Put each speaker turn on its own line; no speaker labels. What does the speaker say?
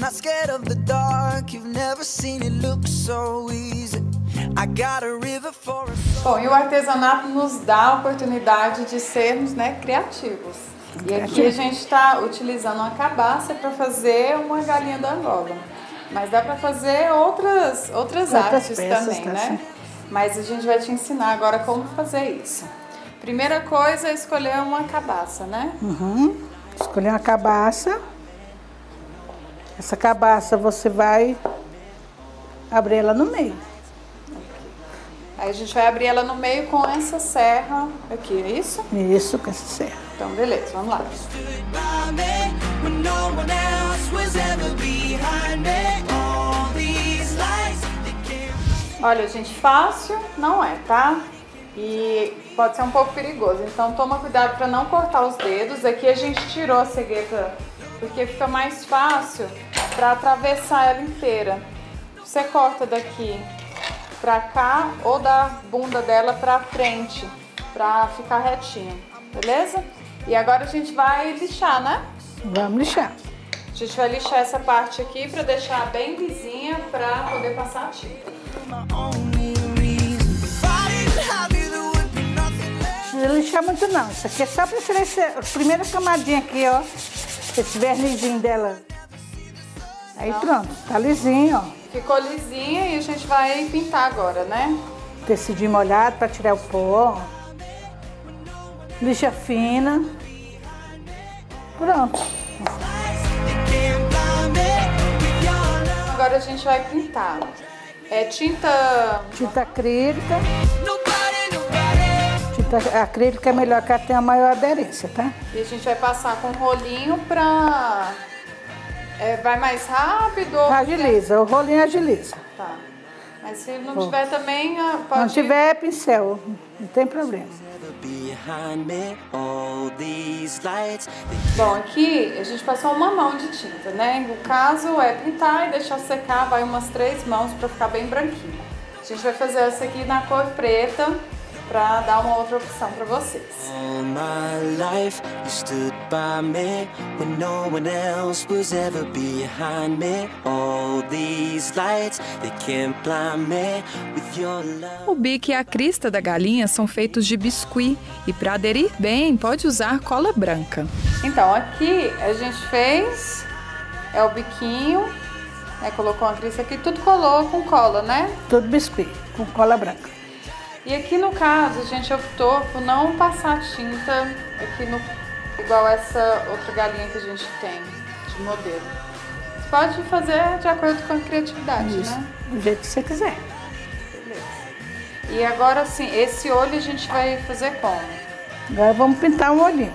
not scared of the dark. You've never seen it look so easy. I got a river for a
Bom, e o artesanato nos dá a oportunidade de sermos né, criativos. E aqui a gente está utilizando uma cabaça para fazer uma galinha da Angola. Mas dá para fazer outras, outras,
Outras
artes também,
tá
né? Mas a gente vai te ensinar agora como fazer isso. Primeira coisa é escolher uma cabaça, né?
Uhum. Escolher uma cabaça. Essa cabaça você vai abrir ela no meio.
Aí a gente vai abrir ela no meio com essa serra aqui, é isso?
Isso, com essa serra.
Então, beleza, vamos lá. Olha, gente, fácil não é, tá? E pode ser um pouco perigoso. Então toma cuidado para não cortar os dedos. Aqui a gente tirou a cegueta porque fica mais fácil para atravessar ela inteira. Você corta daqui pra cá ou da bunda dela pra frente, pra ficar retinho, beleza? E agora a gente vai lixar, né?
Vamos lixar.
A gente vai lixar essa parte aqui pra deixar bem lisinha pra poder passar a tinta.
Não precisa lixar muito não. Isso aqui é só para tirar esse, a primeira camadinha aqui, ó. Esse vernizinho dela. Aí pronto, tá lisinho, ó.
Ficou lisinha e a gente vai pintar agora, né?
Tecidinho molhado para tirar o pó. Lixa fina. Pronto.
Agora a gente vai pintar. É tinta.
Tinta acrílica.
Nobody.
Tinta acrílica é melhor que ela tenha maior aderência, tá?
E a gente vai passar com rolinho pra. É, vai mais rápido? ou-
Agiliza, o rolinho agiliza.
Tá. Mas se não tiver também, ah,
Se
pode.
não tiver pincel, não tem problema.
Bom, aqui a gente passou uma mão de tinta, né? O caso é pintar e deixar secar, vai umas três mãos pra ficar bem branquinho. A gente vai fazer essa aqui na cor preta pra dar uma outra opção pra vocês.
All my life, you stood by me when no one else was ever behind me. All these lights, they can't blind me with your love.
O bico e a crista da galinha são feitos de biscuit e para aderir bem pode usar cola branca.
Então, aqui a gente fez é o biquinho, né? Colocou uma crista aqui, tudo colou com cola, né?
Tudo biscuit, com cola branca.
E aqui no caso a gente optou por não passar tinta aqui no igual essa outra galinha que a gente tem de modelo. Você pode fazer de acordo com a criatividade,
Isso,
né?
do jeito que você quiser.
Beleza. E agora sim, esse olho a gente vai fazer como?
Agora vamos pintar um olhinho.